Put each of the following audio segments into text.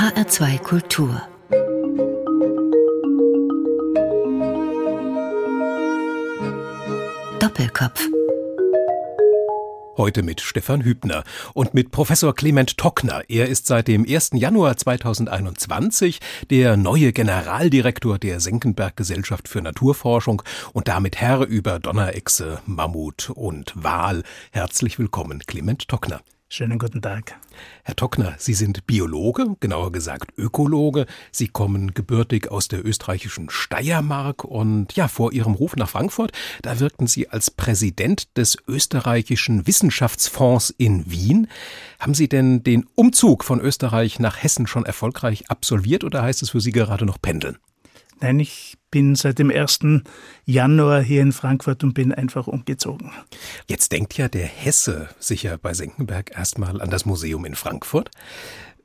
HR2 Kultur Doppelkopf Heute mit Stefan Hübner und mit Professor Clement Tockner. Er ist seit dem 1. Januar 2021 der neue Generaldirektor der Senckenberg Gesellschaft für Naturforschung und damit Herr über Donnerechse, Mammut und Wal. Herzlich willkommen, Clement Tockner. Schönen guten Tag. Herr Tockner, Sie sind Biologe, genauer gesagt Ökologe. Sie kommen gebürtig aus der österreichischen Steiermark und ja, vor Ihrem Ruf nach Frankfurt, da wirkten Sie als Präsident des österreichischen Wissenschaftsfonds in Wien. Haben Sie denn den Umzug von Österreich nach Hessen schon erfolgreich absolviert oder heißt es für Sie gerade noch pendeln? Nein, ich bin seit dem 1. Januar hier in Frankfurt und bin einfach umgezogen. Jetzt denkt ja der Hesse sicher bei Senckenberg erstmal an das Museum in Frankfurt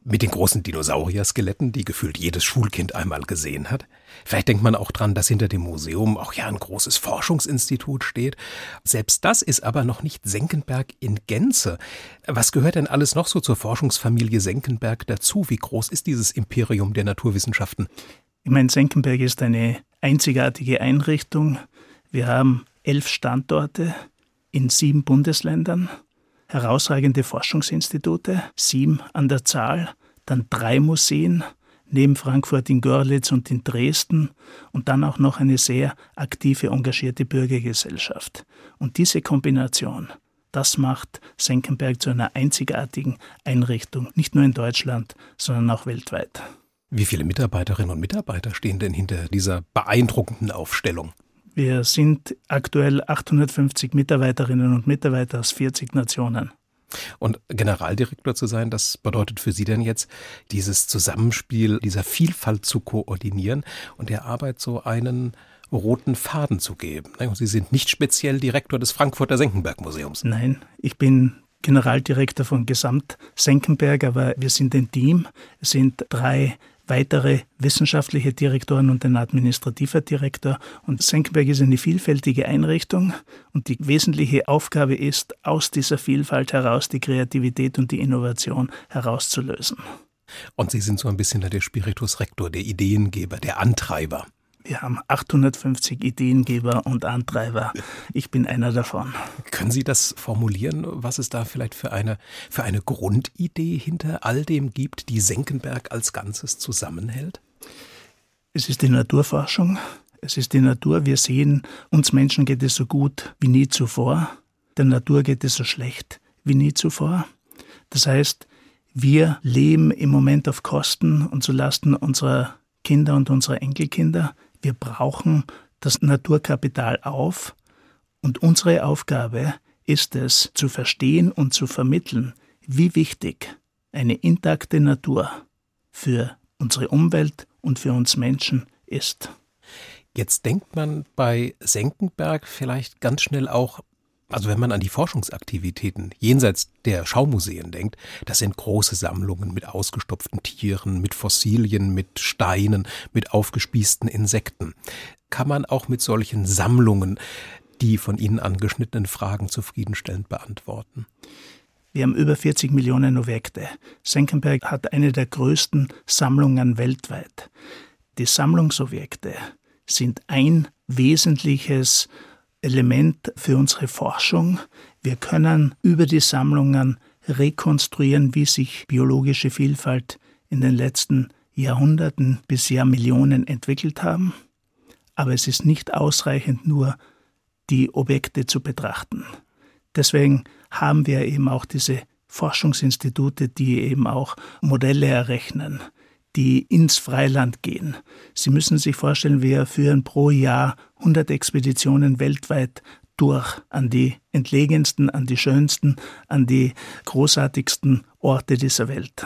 mit den großen Dinosaurier-Skeletten, die gefühlt jedes Schulkind einmal gesehen hat. Vielleicht denkt man auch dran, dass hinter dem Museum auch ja ein großes Forschungsinstitut steht. Selbst das ist aber noch nicht Senckenberg in Gänze. Was gehört denn alles noch so zur Forschungsfamilie Senckenberg dazu? Wie groß ist dieses Imperium der Naturwissenschaften? Ich meine, Senckenberg ist eine einzigartige Einrichtung. Wir haben elf Standorte in sieben Bundesländern, herausragende Forschungsinstitute, sieben an der Zahl, dann drei Museen, neben Frankfurt in Görlitz und in Dresden und dann auch noch eine sehr aktive, engagierte Bürgergesellschaft. Und diese Kombination, das macht Senckenberg zu einer einzigartigen Einrichtung, nicht nur in Deutschland, sondern auch weltweit. Wie viele Mitarbeiterinnen und Mitarbeiter stehen denn hinter dieser beeindruckenden Aufstellung? Wir sind aktuell 850 Mitarbeiterinnen und Mitarbeiter aus 40 Nationen. Und Generaldirektor zu sein, das bedeutet für Sie denn jetzt, dieses Zusammenspiel dieser Vielfalt zu koordinieren und der Arbeit so einen roten Faden zu geben. Sie sind nicht speziell Direktor des Frankfurter Senckenberg Museums. Nein, ich bin Generaldirektor von Gesamt Senckenberg, aber wir sind ein Team. Es sind drei weitere wissenschaftliche Direktoren und ein administrativer Direktor. Und Senckenberg ist eine vielfältige Einrichtung und die wesentliche Aufgabe ist, aus dieser Vielfalt heraus die Kreativität und die Innovation herauszulösen. Und Sie sind so ein bisschen der Spiritus Rector, der Ideengeber, der Antreiber. Wir haben 850 Ideengeber und Antreiber. Ich bin einer davon. Können Sie das formulieren, was es da vielleicht für eine, für eine Grundidee hinter all dem gibt, die Senckenberg als Ganzes zusammenhält? Es ist die Naturforschung. Es ist die Natur. Wir sehen, uns Menschen geht es so gut wie nie zuvor. Der Natur geht es so schlecht wie nie zuvor. Das heißt, wir leben im Moment auf Kosten und zulasten unserer Kinder und unserer Enkelkinder. Wir brauchen das Naturkapital auf und unsere Aufgabe ist es, zu verstehen und zu vermitteln, wie wichtig eine intakte Natur für unsere Umwelt und für uns Menschen ist. Jetzt denkt man bei Senckenberg vielleicht ganz schnell auch also wenn man an die Forschungsaktivitäten jenseits der Schaumuseen denkt, das sind große Sammlungen mit ausgestopften Tieren, mit Fossilien, mit Steinen, mit aufgespießten Insekten. Kann man auch mit solchen Sammlungen die von Ihnen angeschnittenen Fragen zufriedenstellend beantworten? Wir haben über 40 Millionen Objekte. Senckenberg hat eine der größten Sammlungen weltweit. Die Sammlungsobjekte sind ein wesentliches Element für unsere Forschung. Wir können über die Sammlungen rekonstruieren, wie sich biologische Vielfalt in den letzten Jahrhunderten bis Jahrmillionen entwickelt haben. Aber es ist nicht ausreichend, nur die Objekte zu betrachten. Deswegen haben wir eben auch diese Forschungsinstitute, die eben auch Modelle errechnen, die ins Freiland gehen. Sie müssen sich vorstellen, wir führen pro Jahr 100 Expeditionen weltweit durch an die entlegensten, an die schönsten, an die großartigsten Orte dieser Welt.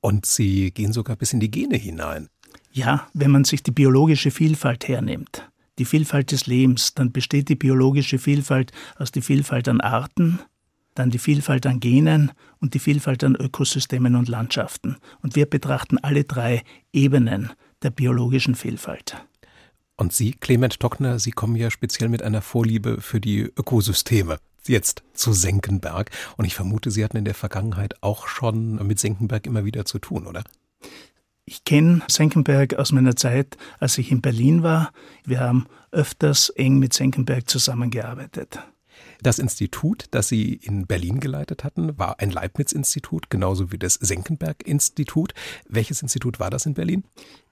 Und Sie gehen sogar bis in die Gene hinein. Ja, wenn man sich die biologische Vielfalt hernimmt, die Vielfalt des Lebens, dann besteht die biologische Vielfalt aus der Vielfalt an Arten, dann die Vielfalt an Genen und die Vielfalt an Ökosystemen und Landschaften. Und wir betrachten alle drei Ebenen der biologischen Vielfalt. Und Sie, Clement Tockner, Sie kommen ja speziell mit einer Vorliebe für die Ökosysteme jetzt zu Senckenberg. Und ich vermute, Sie hatten in der Vergangenheit auch schon mit Senckenberg immer wieder zu tun, oder? Ich kenne Senckenberg aus meiner Zeit, als ich in Berlin war. Wir haben öfters eng mit Senckenberg zusammengearbeitet. Das Institut, das Sie in Berlin geleitet hatten, war ein Leibniz-Institut, genauso wie das Senckenberg-Institut. Welches Institut war das in Berlin?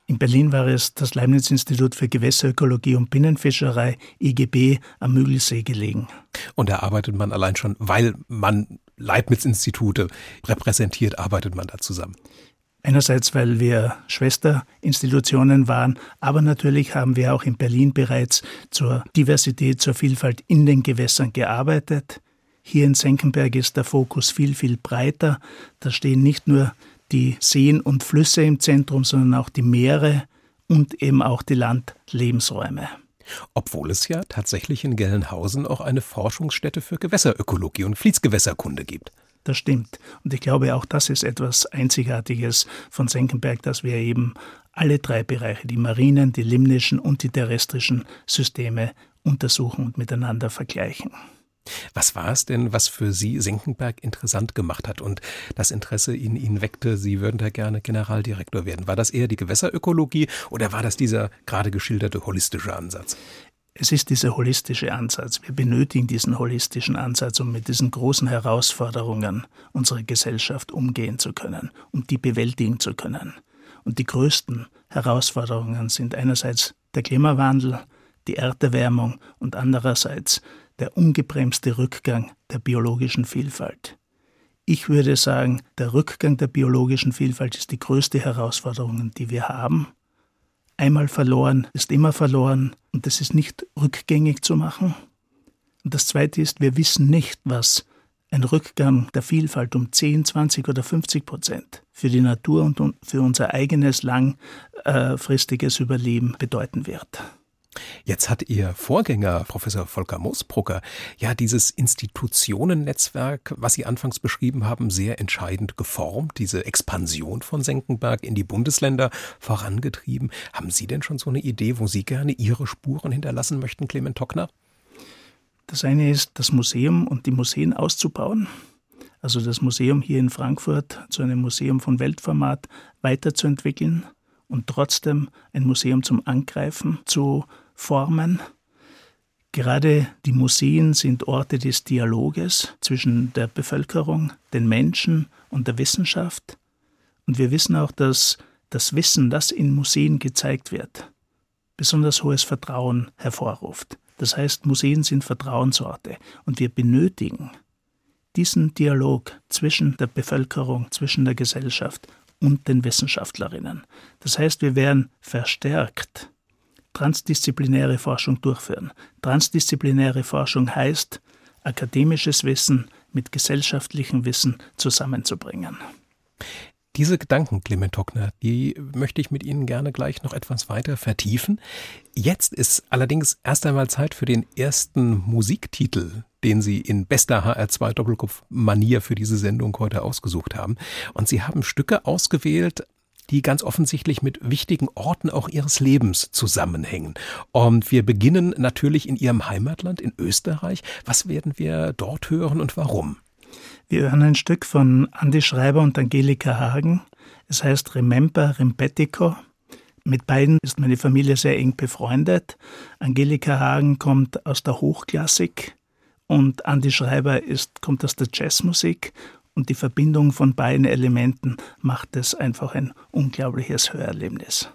In Berlin war es das Leibniz-Institut für Gewässerökologie und Binnenfischerei, IGB, am Müggelsee gelegen. Und da arbeitet man allein schon, weil man Leibniz-Institute repräsentiert, arbeitet man da zusammen. Einerseits, weil wir Schwesterinstitutionen waren, aber natürlich haben wir auch in Berlin bereits zur Diversität, zur Vielfalt in den Gewässern gearbeitet. Hier in Senckenberg ist der Fokus viel, viel breiter. Da stehen nicht nur die Seen und Flüsse im Zentrum, sondern auch die Meere und eben auch die Landlebensräume. Obwohl es ja tatsächlich in Gelnhausen auch eine Forschungsstätte für Gewässerökologie und Fließgewässerkunde gibt. Das stimmt. Und ich glaube, auch das ist etwas Einzigartiges von Senckenberg, dass wir eben alle drei Bereiche, die marinen, die limnischen und die terrestrischen Systeme untersuchen und miteinander vergleichen. Was war es denn, was für Sie Senckenberg interessant gemacht hat und das Interesse in Ihnen weckte, Sie würden da gerne Generaldirektor werden? War das eher die Gewässerökologie oder war das dieser gerade geschilderte holistische Ansatz? Es ist dieser holistische Ansatz. Wir benötigen diesen holistischen Ansatz, um mit diesen großen Herausforderungen unserer Gesellschaft umgehen zu können, um die bewältigen zu können. Und die größten Herausforderungen sind einerseits der Klimawandel, die Erderwärmung und andererseits der ungebremste Rückgang der biologischen Vielfalt. Ich würde sagen, der Rückgang der biologischen Vielfalt ist die größte Herausforderung, die wir haben. Einmal verloren ist immer verloren und das ist nicht rückgängig zu machen. Und das Zweite ist, wir wissen nicht, was ein Rückgang der Vielfalt um 10, 20 oder 50 Prozent für die Natur und für unser eigenes langfristiges Überleben bedeuten wird. Jetzt hat Ihr Vorgänger, Professor Volker Moosbrucker, ja dieses Institutionennetzwerk, was Sie anfangs beschrieben haben, sehr entscheidend geformt, diese Expansion von Senckenberg in die Bundesländer vorangetrieben. Haben Sie denn schon so eine Idee, wo Sie gerne Ihre Spuren hinterlassen möchten, Clement Tockner? Das eine ist, das Museum und die Museen auszubauen. Also das Museum hier in Frankfurt zu einem Museum von Weltformat weiterzuentwickeln und trotzdem ein Museum zum Angreifen zu formen. Gerade die Museen sind Orte des Dialoges zwischen der Bevölkerung, den Menschen und der Wissenschaft. Und wir wissen auch, dass das Wissen, das in Museen gezeigt wird, besonders hohes Vertrauen hervorruft. Das heißt, Museen sind Vertrauensorte und wir benötigen diesen Dialog zwischen der Bevölkerung, zwischen der Gesellschaft und den Wissenschaftlerinnen. Das heißt, wir werden verstärkt transdisziplinäre Forschung durchführen. Transdisziplinäre Forschung heißt, akademisches Wissen mit gesellschaftlichem Wissen zusammenzubringen. Diese Gedanken, Clement Tockner, die möchte ich mit Ihnen gerne gleich noch etwas weiter vertiefen. Jetzt ist allerdings erst einmal Zeit für den ersten Musiktitel, den Sie in bester HR2 Doppelkopf-Manier für diese Sendung heute ausgesucht haben. Und Sie haben Stücke ausgewählt die ganz offensichtlich mit wichtigen Orten auch ihres Lebens zusammenhängen. Und wir beginnen natürlich in ihrem Heimatland in Österreich. Was werden wir dort hören und warum? Wir hören ein Stück von Andi Schreiber und Angelika Hagen. Es heißt Remember Rempetico. Mit beiden ist meine Familie sehr eng befreundet. Angelika Hagen kommt aus der Hochklassik und Andi Schreiber ist, kommt aus der Jazzmusik und die Verbindung von beiden Elementen macht es einfach ein unglaubliches Hörerlebnis.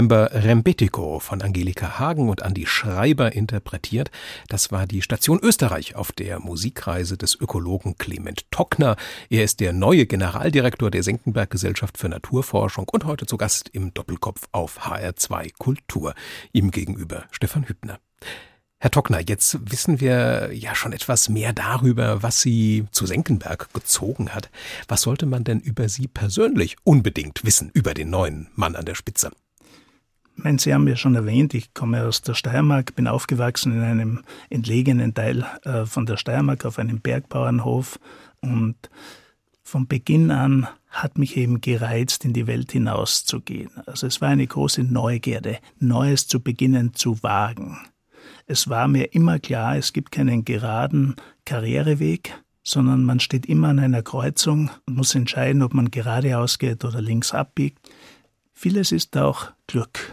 Remember Rembetico von Angelika Hagen und Andi Schreiber interpretiert. Das war die Station Österreich auf der Musikreise des Ökologen Clement Tockner. Er ist der neue Generaldirektor der Senckenberg Gesellschaft für Naturforschung und heute zu Gast im Doppelkopf auf HR2 Kultur. Ihm gegenüber Stefan Hübner. Herr Tockner, jetzt wissen wir ja schon etwas mehr darüber, was Sie zu Senckenberg gezogen hat. Was sollte man denn über Sie persönlich unbedingt wissen, über den neuen Mann an der Spitze? Mein, Sie haben ja schon erwähnt, ich komme aus der Steiermark, bin aufgewachsen in einem entlegenen Teil äh, von der Steiermark auf einem Bergbauernhof und von Beginn an hat mich eben gereizt, in die Welt hinauszugehen. Also es war eine große Neugierde, Neues zu beginnen zu wagen. Es war mir immer klar, es gibt keinen geraden Karriereweg, sondern man steht immer an einer Kreuzung und muss entscheiden, ob man geradeaus geht oder links abbiegt. Vieles ist auch Glück,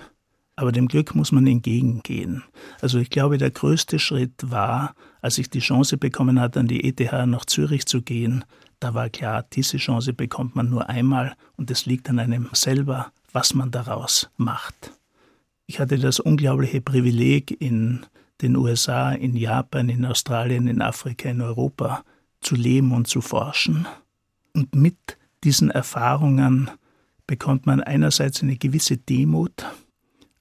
aber dem Glück muss man entgegengehen. Also ich glaube, der größte Schritt war, als ich die Chance bekommen hatte, an die ETH nach Zürich zu gehen, da war klar, diese Chance bekommt man nur einmal und es liegt an einem selber, was man daraus macht. Ich hatte das unglaubliche Privileg, in den USA, in Japan, in Australien, in Afrika, in Europa zu leben und zu forschen. Und mit diesen Erfahrungen bekommt man einerseits eine gewisse Demut,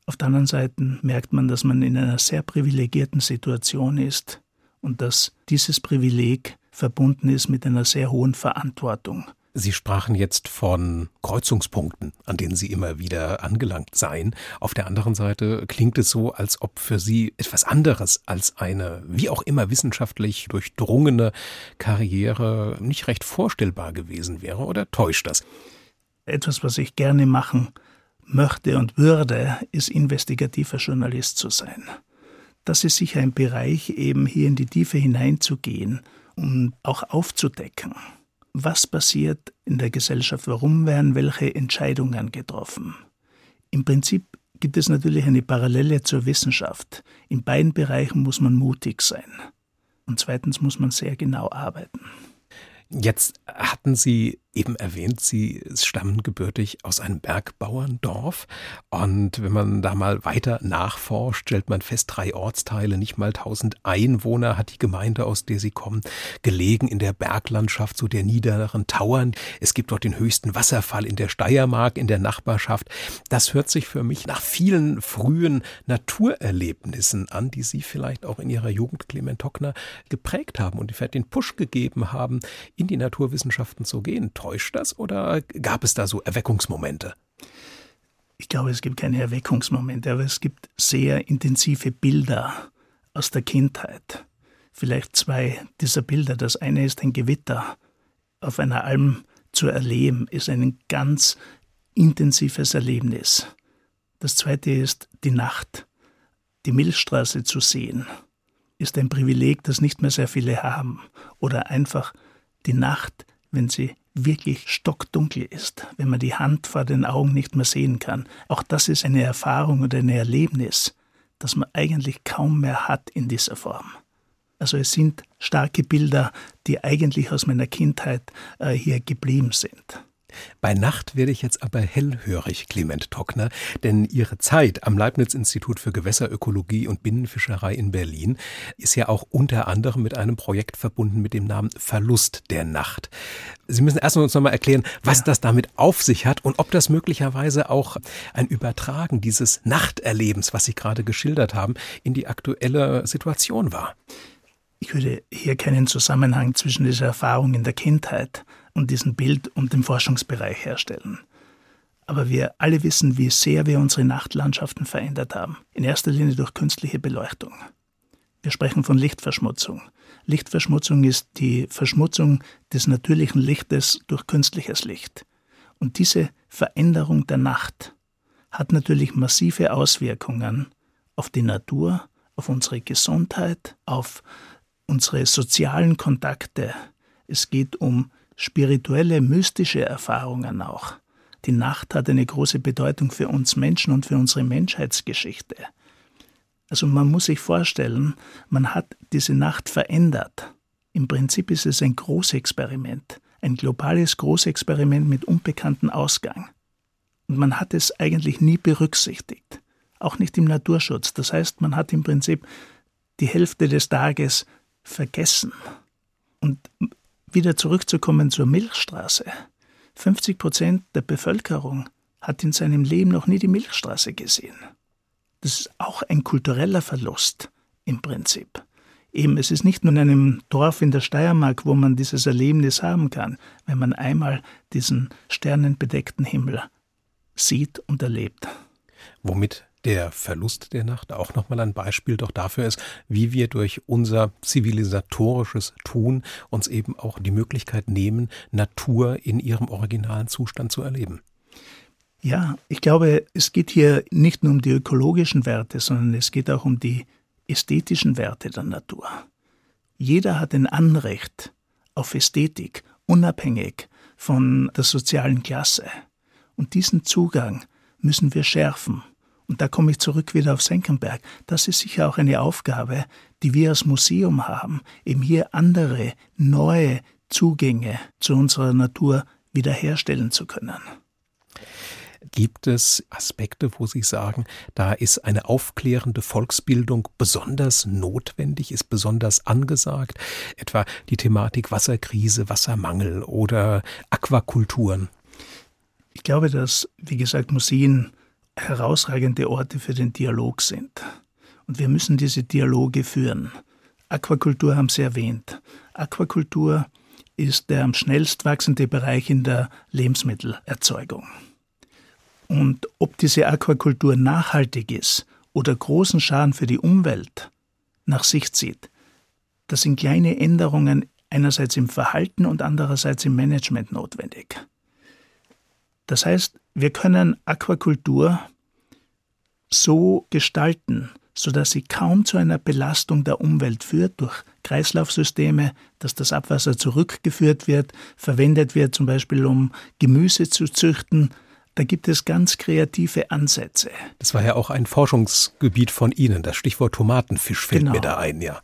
auf der anderen Seite merkt man, dass man in einer sehr privilegierten Situation ist und dass dieses Privileg verbunden ist mit einer sehr hohen Verantwortung. Sie sprachen jetzt von Kreuzungspunkten, an denen Sie immer wieder angelangt seien. Auf der anderen Seite klingt es so, als ob für Sie etwas anderes als eine, wie auch immer wissenschaftlich durchdrungene Karriere nicht recht vorstellbar gewesen wäre. Oder täuscht das? Etwas, was ich gerne machen möchte und würde, ist investigativer Journalist zu sein. Das ist sicher ein Bereich, eben hier in die Tiefe hineinzugehen und auch aufzudecken was passiert in der Gesellschaft, warum werden welche Entscheidungen getroffen. Im Prinzip gibt es natürlich eine Parallele zur Wissenschaft. In beiden Bereichen muss man mutig sein. Und zweitens muss man sehr genau arbeiten. Jetzt hatten Sie eben erwähnt, Sie stammen gebürtig aus einem Bergbauerndorf. Und wenn man da mal weiter nachforscht, stellt man fest, drei Ortsteile, nicht mal tausend Einwohner hat die Gemeinde, aus der Sie kommen, gelegen in der Berglandschaft, so der niederen Tauern. Es gibt dort den höchsten Wasserfall in der Steiermark, in der Nachbarschaft. Das hört sich für mich nach vielen frühen Naturerlebnissen an, die Sie vielleicht auch in Ihrer Jugend, Clement Hockner, geprägt haben und vielleicht den Push gegeben haben, in die Naturwissenschaften zu gehen täuscht das oder gab es da so Erweckungsmomente? Ich glaube, es gibt keine Erweckungsmomente, aber es gibt sehr intensive Bilder aus der Kindheit. Vielleicht zwei dieser Bilder. Das eine ist ein Gewitter auf einer Alm zu erleben, ist ein ganz intensives Erlebnis. Das zweite ist die Nacht, die Milchstraße zu sehen, ist ein Privileg, das nicht mehr sehr viele haben. Oder einfach die Nacht, wenn sie wirklich stockdunkel ist, wenn man die Hand vor den Augen nicht mehr sehen kann. Auch das ist eine Erfahrung und ein Erlebnis, das man eigentlich kaum mehr hat in dieser Form. Also es sind starke Bilder, die eigentlich aus meiner Kindheit äh, hier geblieben sind. Bei Nacht werde ich jetzt aber hellhörig, Clement Tockner, denn Ihre Zeit am Leibniz-Institut für Gewässerökologie und Binnenfischerei in Berlin ist ja auch unter anderem mit einem Projekt verbunden mit dem Namen Verlust der Nacht. Sie müssen erst uns nochmal erklären, was ja. das damit auf sich hat und ob das möglicherweise auch ein Übertragen dieses Nachterlebens, was Sie gerade geschildert haben, in die aktuelle Situation war. Ich würde hier keinen Zusammenhang zwischen dieser Erfahrung in der Kindheit und diesem Bild und dem Forschungsbereich herstellen. Aber wir alle wissen, wie sehr wir unsere Nachtlandschaften verändert haben. In erster Linie durch künstliche Beleuchtung. Wir sprechen von Lichtverschmutzung. Lichtverschmutzung ist die Verschmutzung des natürlichen Lichtes durch künstliches Licht. Und diese Veränderung der Nacht hat natürlich massive Auswirkungen auf die Natur, auf unsere Gesundheit, auf unsere sozialen Kontakte. Es geht um spirituelle, mystische Erfahrungen auch. Die Nacht hat eine große Bedeutung für uns Menschen und für unsere Menschheitsgeschichte. Also man muss sich vorstellen, man hat diese Nacht verändert. Im Prinzip ist es ein Großexperiment, ein globales Großexperiment mit unbekanntem Ausgang. Und man hat es eigentlich nie berücksichtigt, auch nicht im Naturschutz. Das heißt, man hat im Prinzip die Hälfte des Tages vergessen. Und wieder zurückzukommen zur Milchstraße. 50 Prozent der Bevölkerung hat in seinem Leben noch nie die Milchstraße gesehen. Das ist auch ein kultureller Verlust im Prinzip. Eben, es ist nicht nur in einem Dorf in der Steiermark, wo man dieses Erlebnis haben kann, wenn man einmal diesen sternenbedeckten Himmel sieht und erlebt. Womit der Verlust der Nacht auch nochmal ein Beispiel doch dafür ist, wie wir durch unser zivilisatorisches Tun uns eben auch die Möglichkeit nehmen, Natur in ihrem originalen Zustand zu erleben. Ja, ich glaube, es geht hier nicht nur um die ökologischen Werte, sondern es geht auch um die ästhetischen Werte der Natur. Jeder hat ein Anrecht auf Ästhetik, unabhängig von der sozialen Klasse. Und diesen Zugang müssen wir schärfen. Und da komme ich zurück wieder auf Senckenberg. Das ist sicher auch eine Aufgabe, die wir als Museum haben, eben hier andere, neue Zugänge zu unserer Natur wiederherstellen zu können. Gibt es Aspekte, wo Sie sagen, da ist eine aufklärende Volksbildung besonders notwendig, ist besonders angesagt? Etwa die Thematik Wasserkrise, Wassermangel oder Aquakulturen? Ich glaube, dass, wie gesagt, Museen herausragende Orte für den Dialog sind. Und wir müssen diese Dialoge führen. Aquakultur haben Sie erwähnt. Aquakultur ist der am schnellst wachsende Bereich in der Lebensmittelerzeugung. Und ob diese Aquakultur nachhaltig ist oder großen Schaden für die Umwelt nach sich zieht, das sind kleine Änderungen einerseits im Verhalten und andererseits im Management notwendig. Das heißt, wir können Aquakultur so gestalten, sodass sie kaum zu einer Belastung der Umwelt führt durch Kreislaufsysteme, dass das Abwasser zurückgeführt wird, verwendet wird zum Beispiel um Gemüse zu züchten. Da gibt es ganz kreative Ansätze. Das war ja auch ein Forschungsgebiet von Ihnen. Das Stichwort Tomatenfisch fällt genau. mir da ein, ja.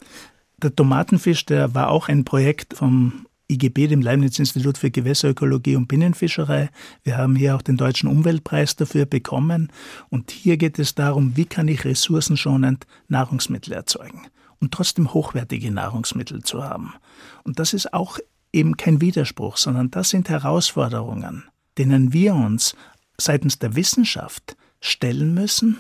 Der Tomatenfisch, der war auch ein Projekt vom IGB, dem Leibniz-Institut für Gewässerökologie und Binnenfischerei. Wir haben hier auch den Deutschen Umweltpreis dafür bekommen. Und hier geht es darum, wie kann ich ressourcenschonend Nahrungsmittel erzeugen und trotzdem hochwertige Nahrungsmittel zu haben. Und das ist auch eben kein Widerspruch, sondern das sind Herausforderungen, denen wir uns seitens der Wissenschaft stellen müssen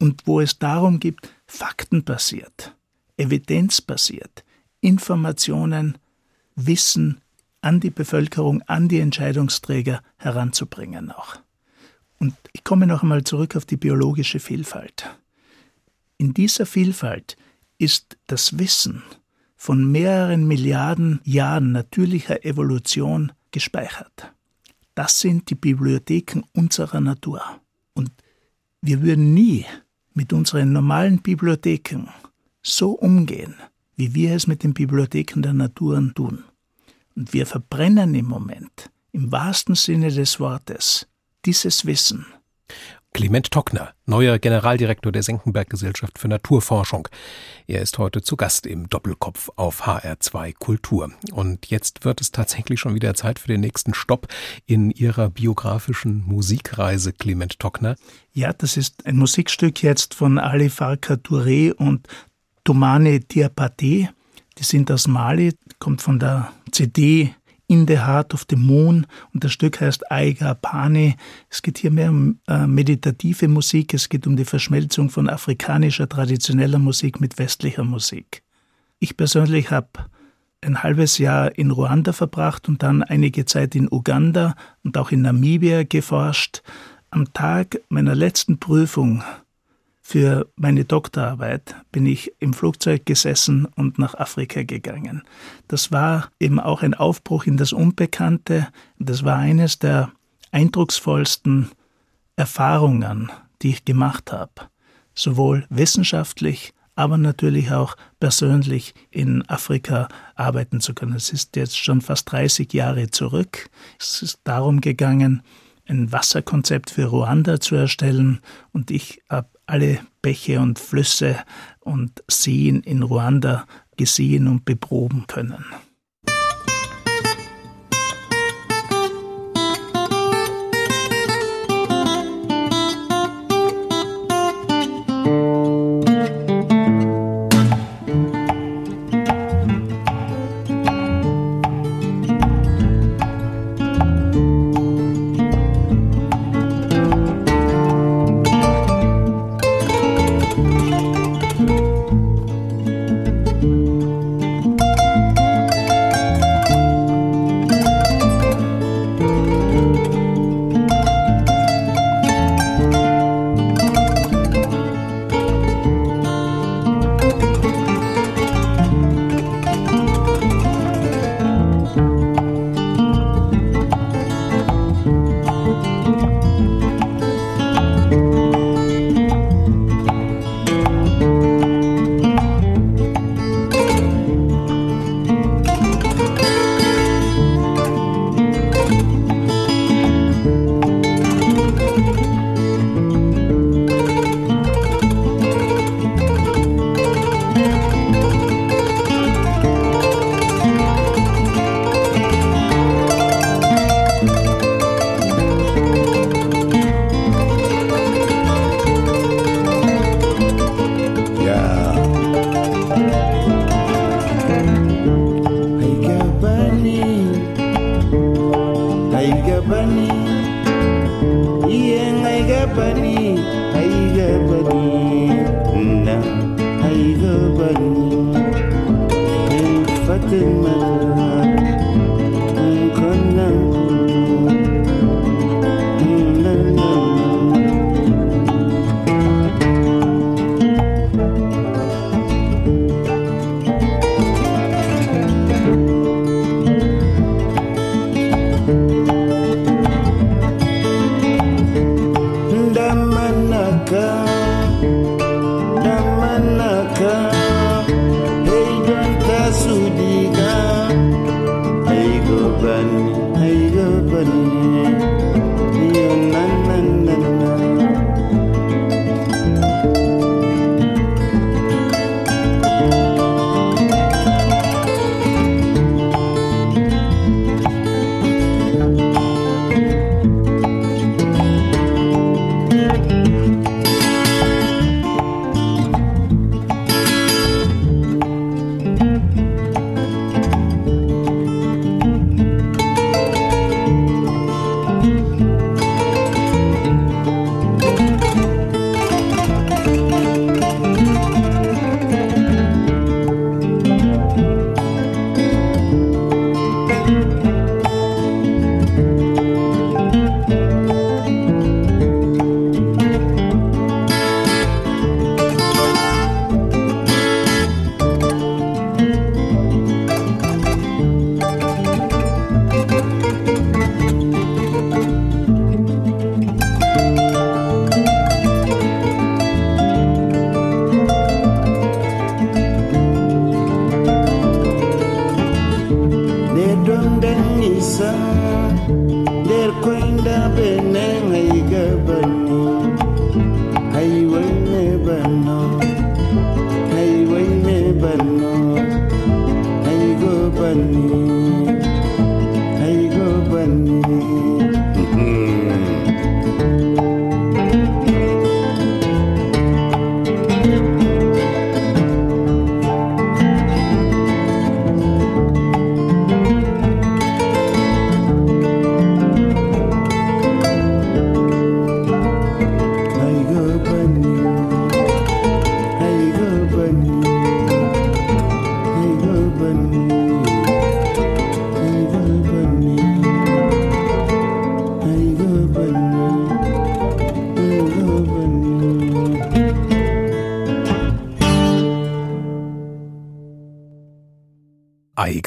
und wo es darum geht, faktenbasiert, evidenzbasiert, Informationen Wissen an die Bevölkerung, an die Entscheidungsträger heranzubringen auch. Und ich komme noch einmal zurück auf die biologische Vielfalt. In dieser Vielfalt ist das Wissen von mehreren Milliarden Jahren natürlicher Evolution gespeichert. Das sind die Bibliotheken unserer Natur. Und wir würden nie mit unseren normalen Bibliotheken so umgehen, wie wir es mit den Bibliotheken der Naturen tun. Und wir verbrennen im Moment, im wahrsten Sinne des Wortes, dieses Wissen. Clement Tockner, neuer Generaldirektor der Senckenberg Gesellschaft für Naturforschung. Er ist heute zu Gast im Doppelkopf auf HR2 Kultur. Und jetzt wird es tatsächlich schon wieder Zeit für den nächsten Stopp in Ihrer biografischen Musikreise, Clement Tockner. Ja, das ist ein Musikstück jetzt von Ali Farka Touré und Tomane Diapate. Die sind aus Mali, kommt von der CD In the Heart of the Moon und das Stück heißt Aiga Pane. Es geht hier mehr um äh, meditative Musik, es geht um die Verschmelzung von afrikanischer traditioneller Musik mit westlicher Musik. Ich persönlich habe ein halbes Jahr in Ruanda verbracht und dann einige Zeit in Uganda und auch in Namibia geforscht. Am Tag meiner letzten Prüfung für meine Doktorarbeit bin ich im Flugzeug gesessen und nach Afrika gegangen. Das war eben auch ein Aufbruch in das Unbekannte. Das war eines der eindrucksvollsten Erfahrungen, die ich gemacht habe. Sowohl wissenschaftlich, aber natürlich auch persönlich in Afrika arbeiten zu können. Es ist jetzt schon fast 30 Jahre zurück. Es ist darum gegangen, ein Wasserkonzept für Ruanda zu erstellen und ich habe alle Bäche und Flüsse und Seen in Ruanda gesehen und beproben können. company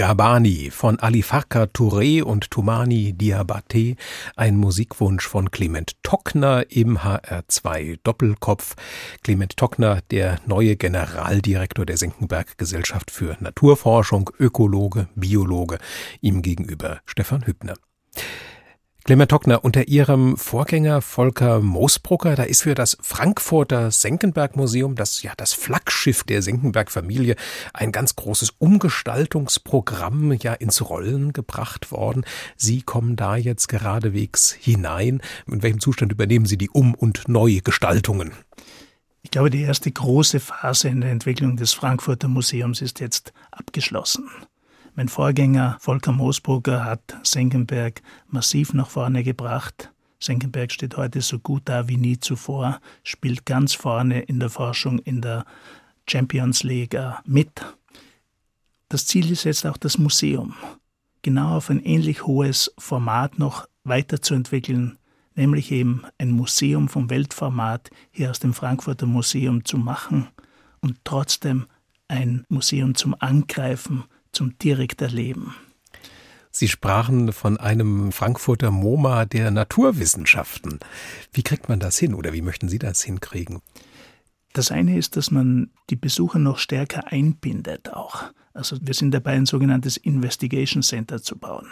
Gabani von Ali Farka Touré und Tumani Diabate, ein Musikwunsch von Clement Tockner im HR2 Doppelkopf. Clement Tockner, der neue Generaldirektor der Senckenberg Gesellschaft für Naturforschung, Ökologe, Biologe, ihm gegenüber Stefan Hübner. Clement Tockner, unter Ihrem Vorgänger Volker Moosbrucker, da ist für das Frankfurter Senckenberg-Museum, das ja das Flaggschiff der Senckenberg-Familie, ein ganz großes Umgestaltungsprogramm ja ins Rollen gebracht worden. Sie kommen da jetzt geradewegs hinein. In welchem Zustand übernehmen Sie die Um- und Neugestaltungen? Ich glaube, die erste große Phase in der Entwicklung des Frankfurter Museums ist jetzt abgeschlossen. Mein Vorgänger Volker Moosbrugger hat Senckenberg massiv nach vorne gebracht. Senckenberg steht heute so gut da wie nie zuvor, spielt ganz vorne in der Forschung in der Champions League mit. Das Ziel ist jetzt auch das Museum, genau auf ein ähnlich hohes Format noch weiterzuentwickeln, nämlich eben ein Museum vom Weltformat hier aus dem Frankfurter Museum zu machen und trotzdem ein Museum zum Angreifen, zum direkt Erleben. Sie sprachen von einem Frankfurter MoMA der Naturwissenschaften. Wie kriegt man das hin oder wie möchten Sie das hinkriegen? Das eine ist, dass man die Besucher noch stärker einbindet auch. Also wir sind dabei, ein sogenanntes Investigation Center zu bauen.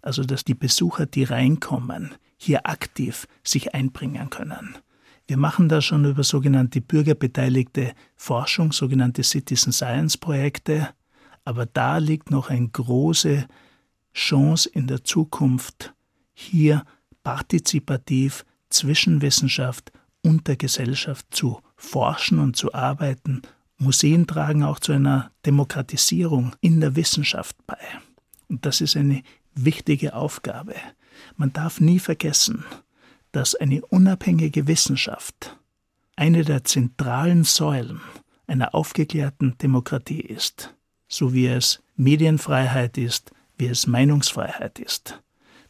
Also dass die Besucher, die reinkommen, hier aktiv sich einbringen können. Wir machen das schon über sogenannte bürgerbeteiligte Forschung, sogenannte Citizen Science Projekte, aber da liegt noch eine große Chance in der Zukunft, hier partizipativ zwischen Wissenschaft und der Gesellschaft zu forschen und zu arbeiten. Museen tragen auch zu einer Demokratisierung in der Wissenschaft bei. Und das ist eine wichtige Aufgabe. Man darf nie vergessen, dass eine unabhängige Wissenschaft eine der zentralen Säulen einer aufgeklärten Demokratie ist, so wie es Medienfreiheit ist, wie es Meinungsfreiheit ist.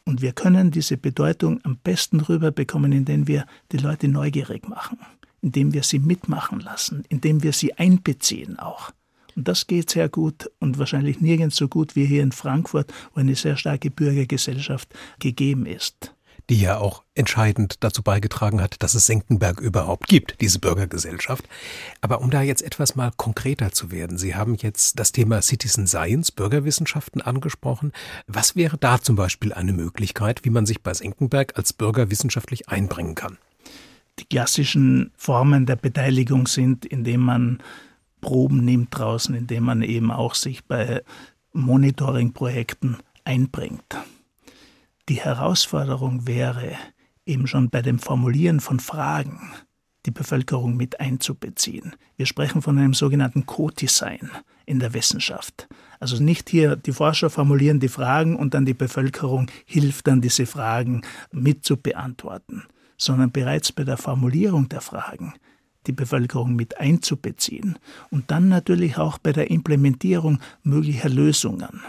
Und wir können diese Bedeutung am besten rüberbekommen, indem wir die Leute neugierig machen, indem wir sie mitmachen lassen, indem wir sie einbeziehen auch. Und das geht sehr gut und wahrscheinlich nirgends so gut wie hier in Frankfurt, wo eine sehr starke Bürgergesellschaft gegeben ist die ja auch entscheidend dazu beigetragen hat, dass es Senckenberg überhaupt gibt, diese Bürgergesellschaft. Aber um da jetzt etwas mal konkreter zu werden, Sie haben jetzt das Thema Citizen Science, Bürgerwissenschaften angesprochen. Was wäre da zum Beispiel eine Möglichkeit, wie man sich bei Senckenberg als Bürger wissenschaftlich einbringen kann? Die klassischen Formen der Beteiligung sind, indem man Proben nimmt draußen, indem man eben auch sich bei Monitoring-Projekten einbringt. Die Herausforderung wäre, eben schon bei dem Formulieren von Fragen die Bevölkerung mit einzubeziehen. Wir sprechen von einem sogenannten Co-Design in der Wissenschaft. Also nicht hier die Forscher formulieren die Fragen und dann die Bevölkerung hilft dann, diese Fragen mit zu beantworten, sondern bereits bei der Formulierung der Fragen die Bevölkerung mit einzubeziehen und dann natürlich auch bei der Implementierung möglicher Lösungen.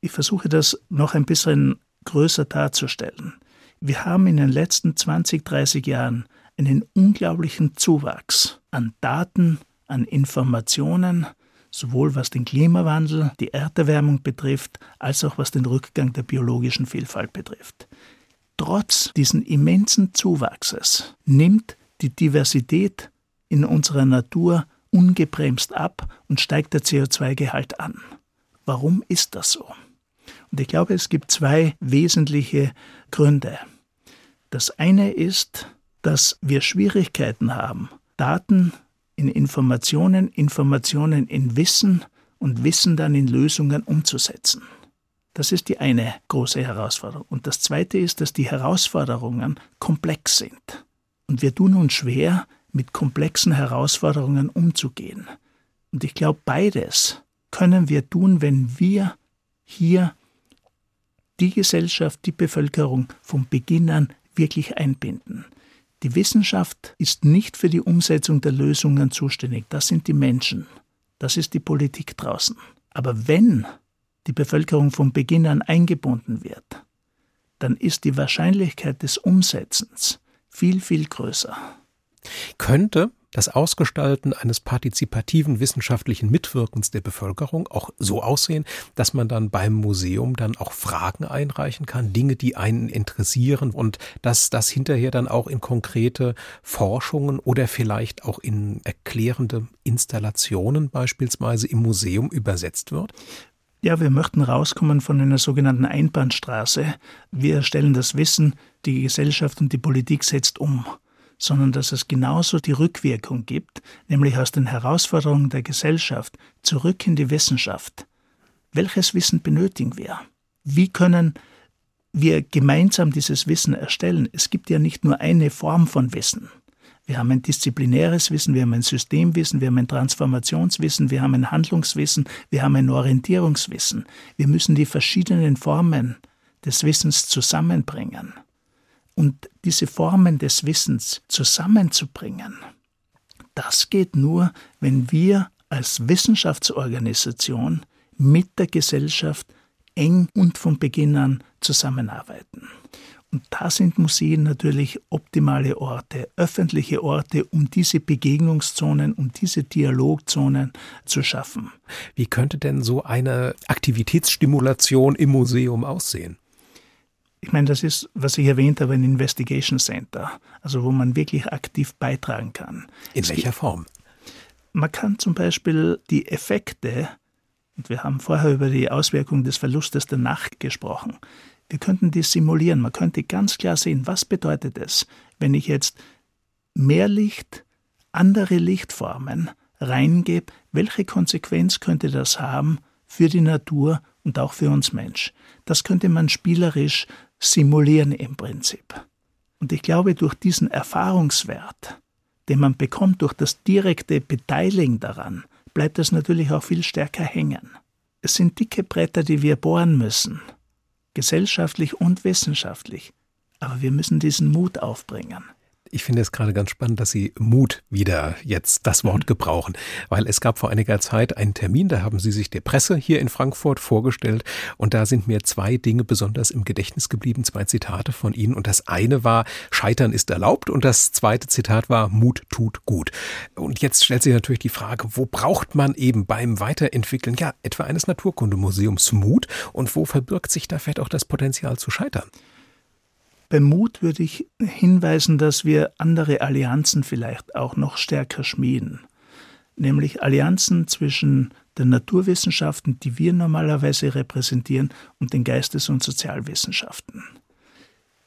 Ich versuche das noch ein bisschen größer darzustellen. Wir haben in den letzten 20, 30 Jahren einen unglaublichen Zuwachs an Daten, an Informationen, sowohl was den Klimawandel, die Erderwärmung betrifft, als auch was den Rückgang der biologischen Vielfalt betrifft. Trotz diesen immensen Zuwachses nimmt die Diversität in unserer Natur ungebremst ab und steigt der CO2-Gehalt an. Warum ist das so? Und ich glaube, es gibt zwei wesentliche Gründe. Das eine ist, dass wir Schwierigkeiten haben, Daten in Informationen, Informationen in Wissen und Wissen dann in Lösungen umzusetzen. Das ist die eine große Herausforderung. Und das zweite ist, dass die Herausforderungen komplex sind. Und wir tun uns schwer, mit komplexen Herausforderungen umzugehen. Und ich glaube, beides können wir tun, wenn wir hier die Gesellschaft, die Bevölkerung von Beginn an wirklich einbinden. Die Wissenschaft ist nicht für die Umsetzung der Lösungen zuständig, das sind die Menschen, das ist die Politik draußen. Aber wenn die Bevölkerung von Beginn an eingebunden wird, dann ist die Wahrscheinlichkeit des Umsetzens viel, viel größer. Könnte das Ausgestalten eines partizipativen wissenschaftlichen Mitwirkens der Bevölkerung auch so aussehen, dass man dann beim Museum dann auch Fragen einreichen kann, Dinge, die einen interessieren und dass das hinterher dann auch in konkrete Forschungen oder vielleicht auch in erklärende Installationen beispielsweise im Museum übersetzt wird? Ja, wir möchten rauskommen von einer sogenannten Einbahnstraße. Wir stellen das Wissen, die Gesellschaft und die Politik setzt um sondern dass es genauso die Rückwirkung gibt, nämlich aus den Herausforderungen der Gesellschaft zurück in die Wissenschaft. Welches Wissen benötigen wir? Wie können wir gemeinsam dieses Wissen erstellen? Es gibt ja nicht nur eine Form von Wissen. Wir haben ein disziplinäres Wissen, wir haben ein Systemwissen, wir haben ein Transformationswissen, wir haben ein Handlungswissen, wir haben ein Orientierungswissen. Wir müssen die verschiedenen Formen des Wissens zusammenbringen und diese Formen des Wissens zusammenzubringen, das geht nur, wenn wir als Wissenschaftsorganisation mit der Gesellschaft eng und von Beginn an zusammenarbeiten. Und da sind Museen natürlich optimale Orte, öffentliche Orte, um diese Begegnungszonen, um diese Dialogzonen zu schaffen. Wie könnte denn so eine Aktivitätsstimulation im Museum aussehen? Ich meine, das ist, was ich erwähnt habe, ein Investigation Center, also wo man wirklich aktiv beitragen kann. In es welcher Form? Man kann zum Beispiel die Effekte, und wir haben vorher über die Auswirkungen des Verlustes der Nacht gesprochen, wir könnten die simulieren. Man könnte ganz klar sehen, was bedeutet es, wenn ich jetzt mehr Licht, andere Lichtformen reingebe, welche Konsequenz könnte das haben für die Natur und auch für uns Mensch. Das könnte man spielerisch simulieren im Prinzip. Und ich glaube, durch diesen Erfahrungswert, den man bekommt durch das direkte Beteiligen daran, bleibt es natürlich auch viel stärker hängen. Es sind dicke Bretter, die wir bohren müssen, gesellschaftlich und wissenschaftlich. Aber wir müssen diesen Mut aufbringen. Ich finde es gerade ganz spannend, dass Sie Mut wieder jetzt das Wort mhm. gebrauchen, weil es gab vor einiger Zeit einen Termin, da haben Sie sich der Presse hier in Frankfurt vorgestellt und da sind mir zwei Dinge besonders im Gedächtnis geblieben, zwei Zitate von Ihnen und das eine war Scheitern ist erlaubt und das zweite Zitat war Mut tut gut. Und jetzt stellt sich natürlich die Frage, wo braucht man eben beim Weiterentwickeln ja etwa eines Naturkundemuseums Mut und wo verbirgt sich da vielleicht auch das Potenzial zu scheitern? Beim Mut würde ich hinweisen, dass wir andere Allianzen vielleicht auch noch stärker schmieden, nämlich Allianzen zwischen den Naturwissenschaften, die wir normalerweise repräsentieren, und den Geistes- und Sozialwissenschaften.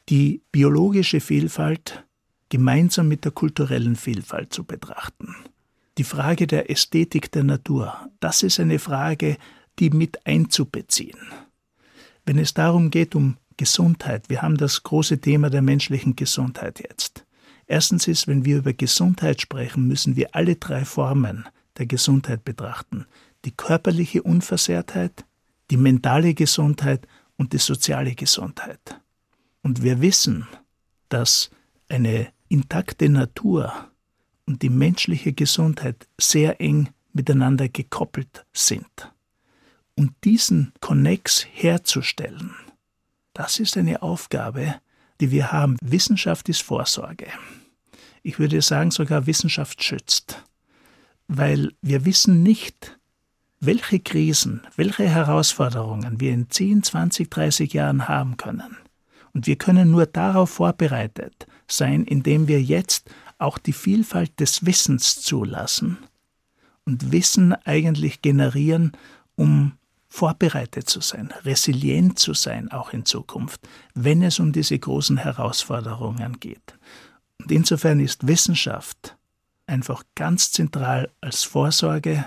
Die biologische Vielfalt gemeinsam mit der kulturellen Vielfalt zu betrachten. Die Frage der Ästhetik der Natur, das ist eine Frage, die mit einzubeziehen. Wenn es darum geht, um Gesundheit. Wir haben das große Thema der menschlichen Gesundheit jetzt. Erstens ist, wenn wir über Gesundheit sprechen, müssen wir alle drei Formen der Gesundheit betrachten. Die körperliche Unversehrtheit, die mentale Gesundheit und die soziale Gesundheit. Und wir wissen, dass eine intakte Natur und die menschliche Gesundheit sehr eng miteinander gekoppelt sind. Und diesen Konnex herzustellen, das ist eine Aufgabe, die wir haben. Wissenschaft ist Vorsorge. Ich würde sagen, sogar Wissenschaft schützt. Weil wir wissen nicht, welche Krisen, welche Herausforderungen wir in 10, 20, 30 Jahren haben können. Und wir können nur darauf vorbereitet sein, indem wir jetzt auch die Vielfalt des Wissens zulassen und Wissen eigentlich generieren, um vorbereitet zu sein, resilient zu sein, auch in Zukunft, wenn es um diese großen Herausforderungen geht. Und insofern ist Wissenschaft einfach ganz zentral als Vorsorge,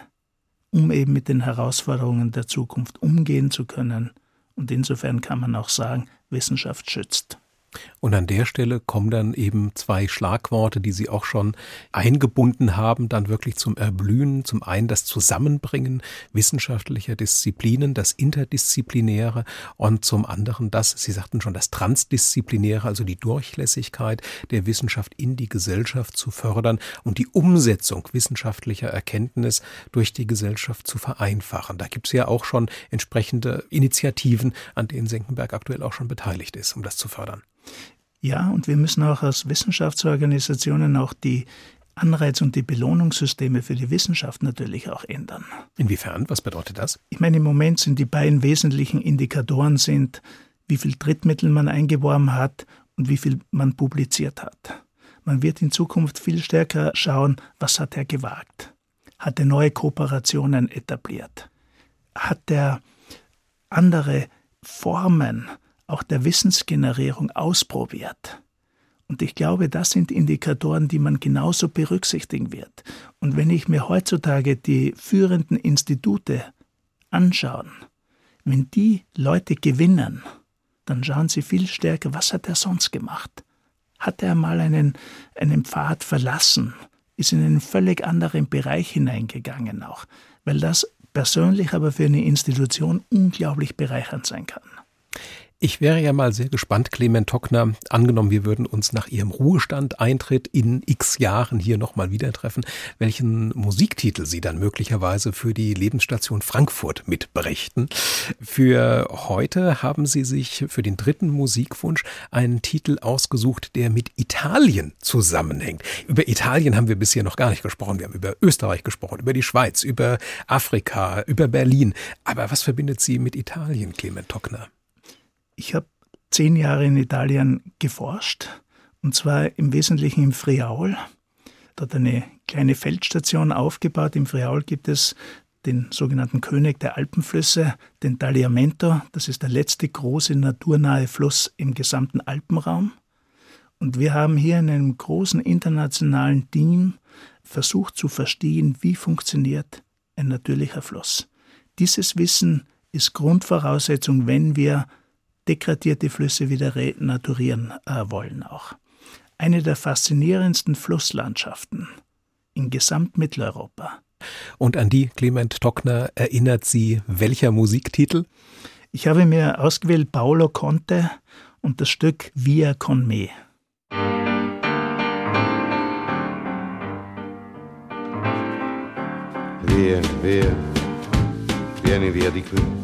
um eben mit den Herausforderungen der Zukunft umgehen zu können. Und insofern kann man auch sagen, Wissenschaft schützt. Und an der Stelle kommen dann eben zwei Schlagworte, die Sie auch schon eingebunden haben, dann wirklich zum Erblühen. Zum einen das Zusammenbringen wissenschaftlicher Disziplinen, das Interdisziplinäre und zum anderen das, Sie sagten schon, das Transdisziplinäre, also die Durchlässigkeit der Wissenschaft in die Gesellschaft zu fördern und die Umsetzung wissenschaftlicher Erkenntnis durch die Gesellschaft zu vereinfachen. Da gibt es ja auch schon entsprechende Initiativen, an denen Senckenberg aktuell auch schon beteiligt ist, um das zu fördern. Ja, und wir müssen auch als Wissenschaftsorganisationen auch die Anreiz- und die Belohnungssysteme für die Wissenschaft natürlich auch ändern. Inwiefern? Was bedeutet das? Ich meine, im Moment sind die beiden wesentlichen Indikatoren sind, wie viel Drittmittel man eingeworben hat und wie viel man publiziert hat. Man wird in Zukunft viel stärker schauen, was hat er gewagt? Hat er neue Kooperationen etabliert? Hat er andere Formen auch der Wissensgenerierung ausprobiert. Und ich glaube, das sind Indikatoren, die man genauso berücksichtigen wird. Und wenn ich mir heutzutage die führenden Institute anschaue, wenn die Leute gewinnen, dann schauen sie viel stärker, was hat er sonst gemacht? Hat er mal einen, einen Pfad verlassen? Ist in einen völlig anderen Bereich hineingegangen auch? Weil das persönlich aber für eine Institution unglaublich bereichernd sein kann. Ich wäre ja mal sehr gespannt, Clement Tockner, angenommen, wir würden uns nach Ihrem Ruhestand Eintritt in x Jahren hier nochmal wieder treffen, welchen Musiktitel Sie dann möglicherweise für die Lebensstation Frankfurt mitberichten. Für heute haben Sie sich für den dritten Musikwunsch einen Titel ausgesucht, der mit Italien zusammenhängt. Über Italien haben wir bisher noch gar nicht gesprochen. Wir haben über Österreich gesprochen, über die Schweiz, über Afrika, über Berlin. Aber was verbindet Sie mit Italien, Clement Tockner? Ich habe zehn Jahre in Italien geforscht, und zwar im Wesentlichen im Friaul. Dort eine kleine Feldstation aufgebaut. Im Friaul gibt es den sogenannten König der Alpenflüsse, den Tagliamento. Das ist der letzte große naturnahe Fluss im gesamten Alpenraum. Und wir haben hier in einem großen internationalen Team versucht zu verstehen, wie funktioniert ein natürlicher Fluss. Dieses Wissen ist Grundvoraussetzung, wenn wir degradierte Flüsse wieder renaturieren äh, wollen auch. Eine der faszinierendsten Flusslandschaften in Gesamtmitteleuropa. Und an die Clement Tockner erinnert Sie welcher Musiktitel? Ich habe mir ausgewählt Paolo Conte und das Stück Via con me. Via, via, vieni via di qui.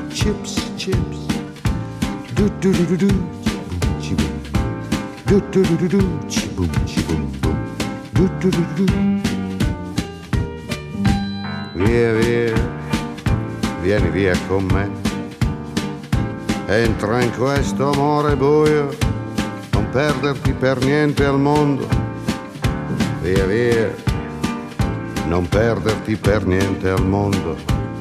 chips, chips. Do do do do do, chi boom, do do do do do, chi boom, boom boom, do do do do. Via, via, vieni via con me. Entra in questo amore buio, non perderti per niente al mondo. Via via, non perderti per niente al mondo.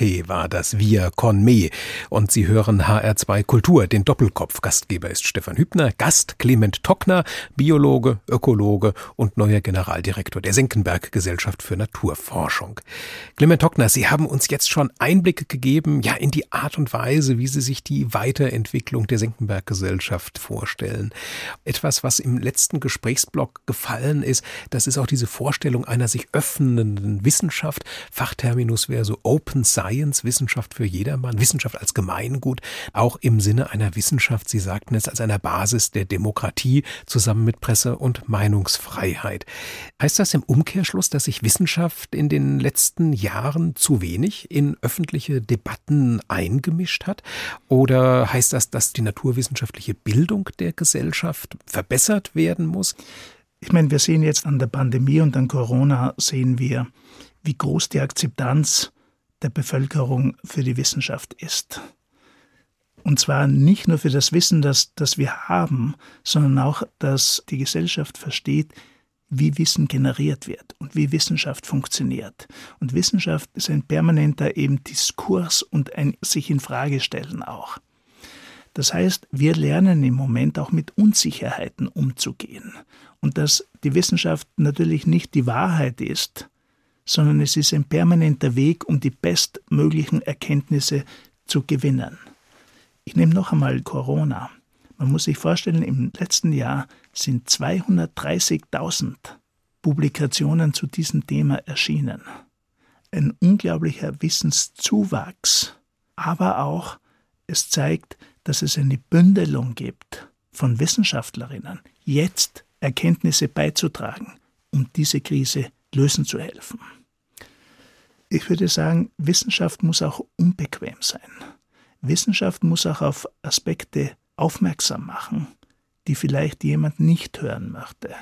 War das Via con me. Und Sie hören HR2 Kultur, den Doppelkopf. Gastgeber ist Stefan Hübner, Gast Clement Tockner, Biologe, Ökologe und neuer Generaldirektor der Senckenberg Gesellschaft für Naturforschung. Clement Tockner, Sie haben uns jetzt schon Einblicke gegeben, ja, in die Art und Weise, wie Sie sich die Weiterentwicklung der Senckenberg Gesellschaft vorstellen. Etwas, was im letzten Gesprächsblock gefallen ist, das ist auch diese Vorstellung einer sich öffnenden Wissenschaft. Fachterminus wäre so Open Science, Wissenschaft für jedermann, Wissenschaft als Gemeingut, auch im Sinne einer Wissenschaft, Sie sagten es, als einer Basis der Demokratie zusammen mit Presse- und Meinungsfreiheit. Heißt das im Umkehrschluss, dass sich Wissenschaft in den letzten Jahren zu wenig in öffentliche Debatten eingemischt hat? Oder heißt das, dass die naturwissenschaftliche Bildung der Gesellschaft verbessert werden muss? Ich meine, wir sehen jetzt an der Pandemie und an Corona, sehen wir, wie groß die Akzeptanz der Bevölkerung für die Wissenschaft ist. Und zwar nicht nur für das Wissen, das, das wir haben, sondern auch, dass die Gesellschaft versteht, wie Wissen generiert wird und wie Wissenschaft funktioniert. Und Wissenschaft ist ein permanenter eben Diskurs und ein sich in Frage stellen auch. Das heißt, wir lernen im Moment auch mit Unsicherheiten umzugehen. Und dass die Wissenschaft natürlich nicht die Wahrheit ist, sondern es ist ein permanenter Weg, um die bestmöglichen Erkenntnisse zu gewinnen. Ich nehme noch einmal Corona. Man muss sich vorstellen, im letzten Jahr sind 230.000 Publikationen zu diesem Thema erschienen. Ein unglaublicher Wissenszuwachs, aber auch es zeigt, dass es eine Bündelung gibt von Wissenschaftlerinnen, jetzt Erkenntnisse beizutragen, um diese Krise lösen zu helfen. Ich würde sagen, Wissenschaft muss auch unbequem sein. Wissenschaft muss auch auf Aspekte aufmerksam machen, die vielleicht jemand nicht hören möchte.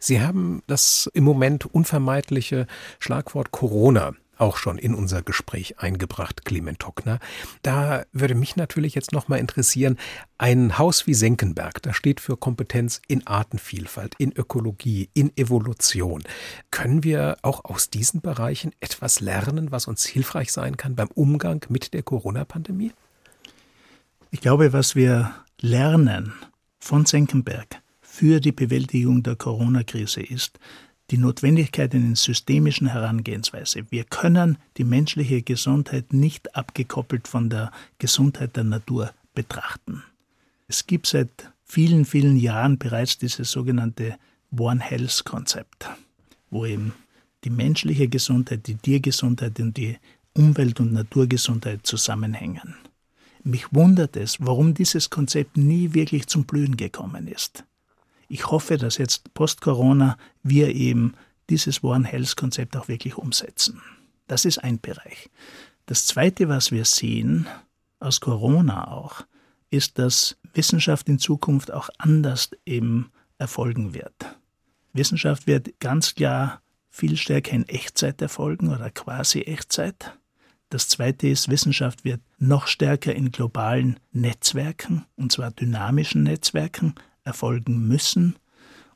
Sie haben das im Moment unvermeidliche Schlagwort Corona auch schon in unser Gespräch eingebracht, Clement Tockner. Da würde mich natürlich jetzt noch mal interessieren, ein Haus wie Senckenberg, das steht für Kompetenz in Artenvielfalt, in Ökologie, in Evolution. Können wir auch aus diesen Bereichen etwas lernen, was uns hilfreich sein kann beim Umgang mit der Corona-Pandemie? Ich glaube, was wir lernen von Senckenberg für die Bewältigung der Corona-Krise ist, die Notwendigkeit einer systemischen Herangehensweise. Wir können die menschliche Gesundheit nicht abgekoppelt von der Gesundheit der Natur betrachten. Es gibt seit vielen, vielen Jahren bereits dieses sogenannte One Health Konzept, wo eben die menschliche Gesundheit, die Tiergesundheit und die Umwelt- und Naturgesundheit zusammenhängen. Mich wundert es, warum dieses Konzept nie wirklich zum Blühen gekommen ist. Ich hoffe, dass jetzt post-Corona wir eben dieses One Health Konzept auch wirklich umsetzen. Das ist ein Bereich. Das zweite, was wir sehen, aus Corona auch, ist, dass Wissenschaft in Zukunft auch anders eben erfolgen wird. Wissenschaft wird ganz klar viel stärker in Echtzeit erfolgen oder quasi Echtzeit. Das zweite ist, Wissenschaft wird noch stärker in globalen Netzwerken, und zwar dynamischen Netzwerken, erfolgen müssen.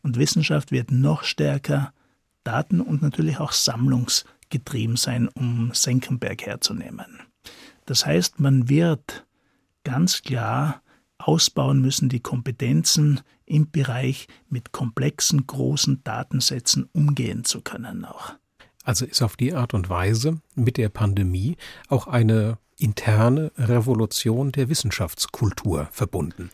Und Wissenschaft wird noch stärker daten- und natürlich auch sammlungsgetrieben sein, um Senckenberg herzunehmen. Das heißt, man wird ganz klar ausbauen müssen, die Kompetenzen im Bereich mit komplexen, großen Datensätzen umgehen zu können auch. Also ist auf die Art und Weise mit der Pandemie auch eine interne Revolution der Wissenschaftskultur verbunden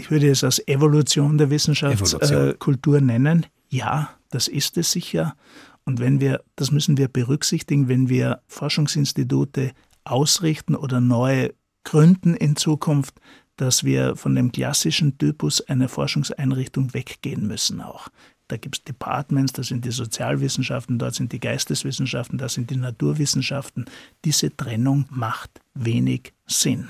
ich würde es als Evolution der Wissenschaftskultur äh, nennen. Ja, das ist es sicher. Und wenn wir, das müssen wir berücksichtigen, wenn wir Forschungsinstitute ausrichten oder neu gründen in Zukunft, dass wir von dem klassischen Typus einer Forschungseinrichtung weggehen müssen auch. Da gibt es Departments, da sind die Sozialwissenschaften, dort sind die Geisteswissenschaften, da sind die Naturwissenschaften. Diese Trennung macht wenig Sinn.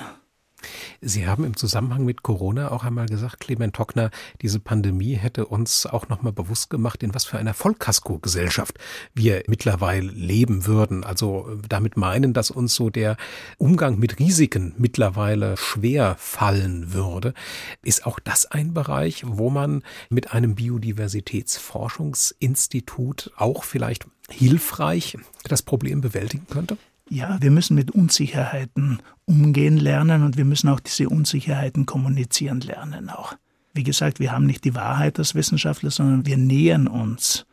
Sie haben im Zusammenhang mit Corona auch einmal gesagt, Clement Tockner, diese Pandemie hätte uns auch nochmal bewusst gemacht, in was für einer Vollkasko-Gesellschaft wir mittlerweile leben würden. Also äh, damit meinen, dass uns so der Umgang mit Risiken mittlerweile schwer fallen würde. Ist auch das ein Bereich, wo man mit einem Biodiversitätsforschungsinstitut auch vielleicht hilfreich das Problem bewältigen könnte? Ja, wir müssen mit Unsicherheiten umgehen lernen und wir müssen auch diese Unsicherheiten kommunizieren lernen auch. Wie gesagt, wir haben nicht die Wahrheit als Wissenschaftler, sondern wir nähern uns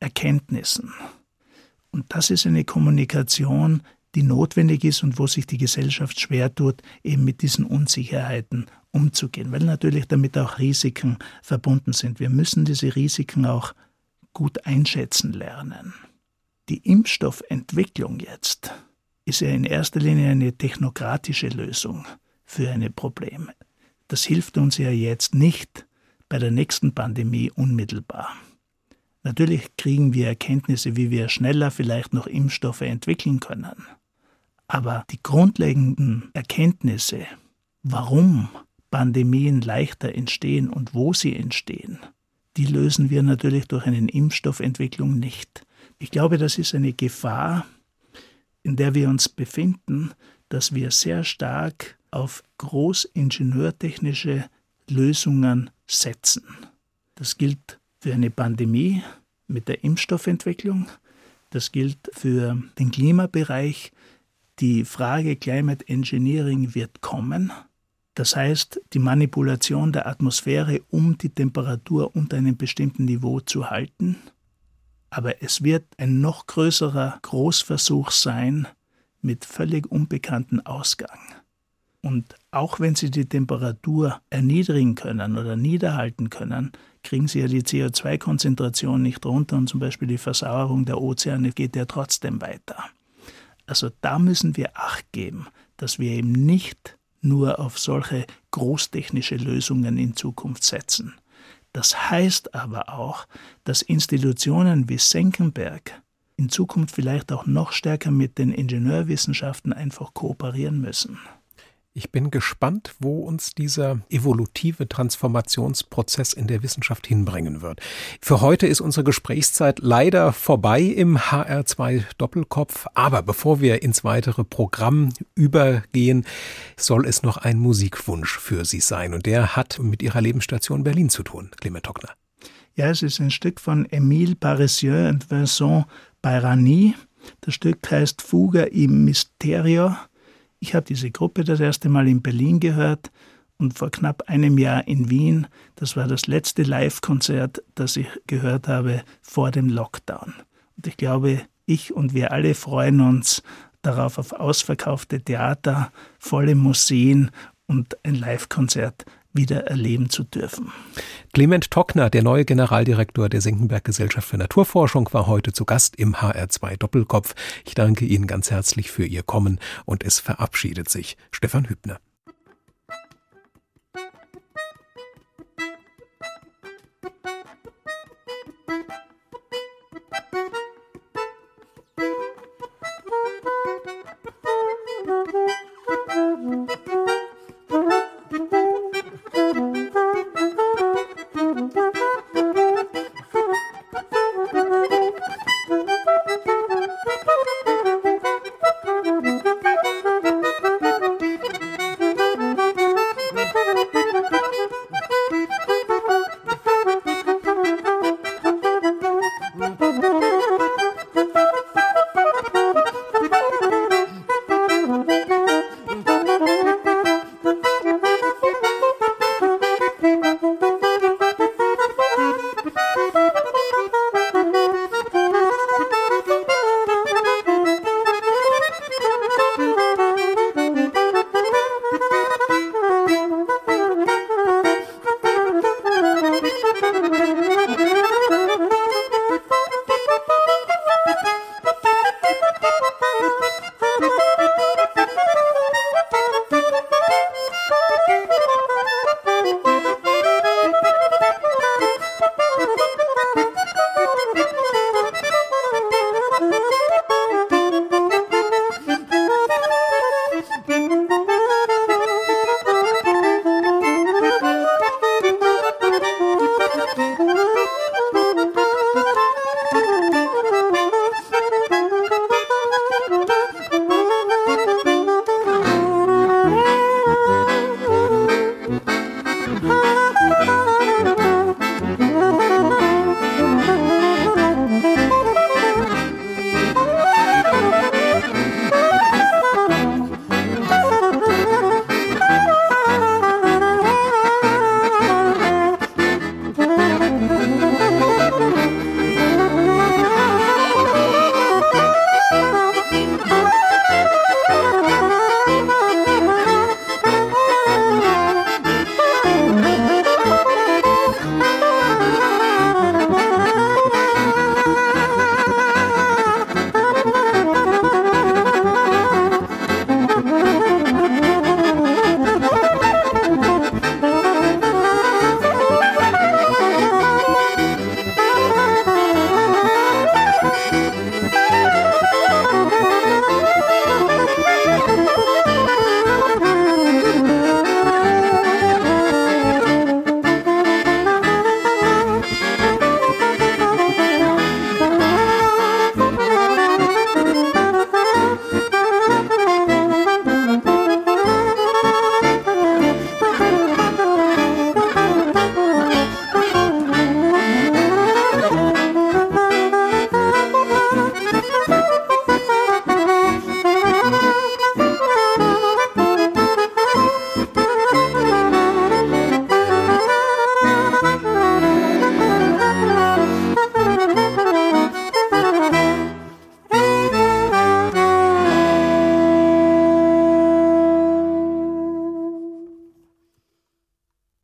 Erkenntnissen. Und das ist eine Kommunikation, die notwendig ist und wo sich die Gesellschaft schwer tut, eben mit diesen Unsicherheiten umzugehen, weil natürlich damit auch Risiken verbunden sind. Wir müssen diese Risiken auch gut einschätzen lernen. Die Impfstoffentwicklung jetzt ist ja in erster Linie eine technokratische Lösung für eine Problem. Das hilft uns ja jetzt nicht bei der nächsten Pandemie unmittelbar. Natürlich kriegen wir Erkenntnisse, wie wir schneller vielleicht noch Impfstoffe entwickeln können. Aber die grundlegenden Erkenntnisse, warum Pandemien leichter entstehen und wo sie entstehen, die lösen wir natürlich durch eine Impfstoffentwicklung nicht. Ich glaube, das ist eine Gefahr, in der wir uns befinden, dass wir sehr stark auf großingenieurtechnische Lösungen setzen. Das gilt für eine Pandemie mit der Impfstoffentwicklung, das gilt für den Klimabereich. Die Frage Climate Engineering wird kommen. Das heißt, die Manipulation der Atmosphäre, um die Temperatur unter einem bestimmten Niveau zu halten aber es wird ein noch größerer Großversuch sein mit völlig unbekanntem Ausgang. Und auch wenn sie die Temperatur erniedrigen können oder niederhalten können, kriegen sie ja die CO2-Konzentration nicht runter und zum Beispiel die Versauerung der Ozeane geht ja trotzdem weiter. Also da müssen wir Acht geben, dass wir eben nicht nur auf solche großtechnische Lösungen in Zukunft setzen. Das heißt aber auch, dass Institutionen wie Senckenberg in Zukunft vielleicht auch noch stärker mit den Ingenieurwissenschaften einfach kooperieren müssen. Ich bin gespannt, wo uns dieser evolutive Transformationsprozess in der Wissenschaft hinbringen wird. Für heute ist unsere Gesprächszeit leider vorbei im HR2 Doppelkopf. Aber bevor wir ins weitere Programm übergehen, soll es noch ein Musikwunsch für Sie sein. Und der hat mit Ihrer Lebensstation Berlin zu tun, Clement Tockner. Ja, es ist ein Stück von Émile Paressieux und Vincent Bayrani. Das Stück heißt Fuga im Mysterio ich habe diese Gruppe das erste Mal in Berlin gehört und vor knapp einem Jahr in Wien. Das war das letzte Live-Konzert, das ich gehört habe vor dem Lockdown. Und ich glaube, ich und wir alle freuen uns darauf auf ausverkaufte Theater, volle Museen und ein Live-Konzert wieder erleben zu dürfen. Clement Tockner, der neue Generaldirektor der Senckenberg Gesellschaft für Naturforschung, war heute zu Gast im HR2 Doppelkopf. Ich danke Ihnen ganz herzlich für Ihr Kommen und es verabschiedet sich Stefan Hübner.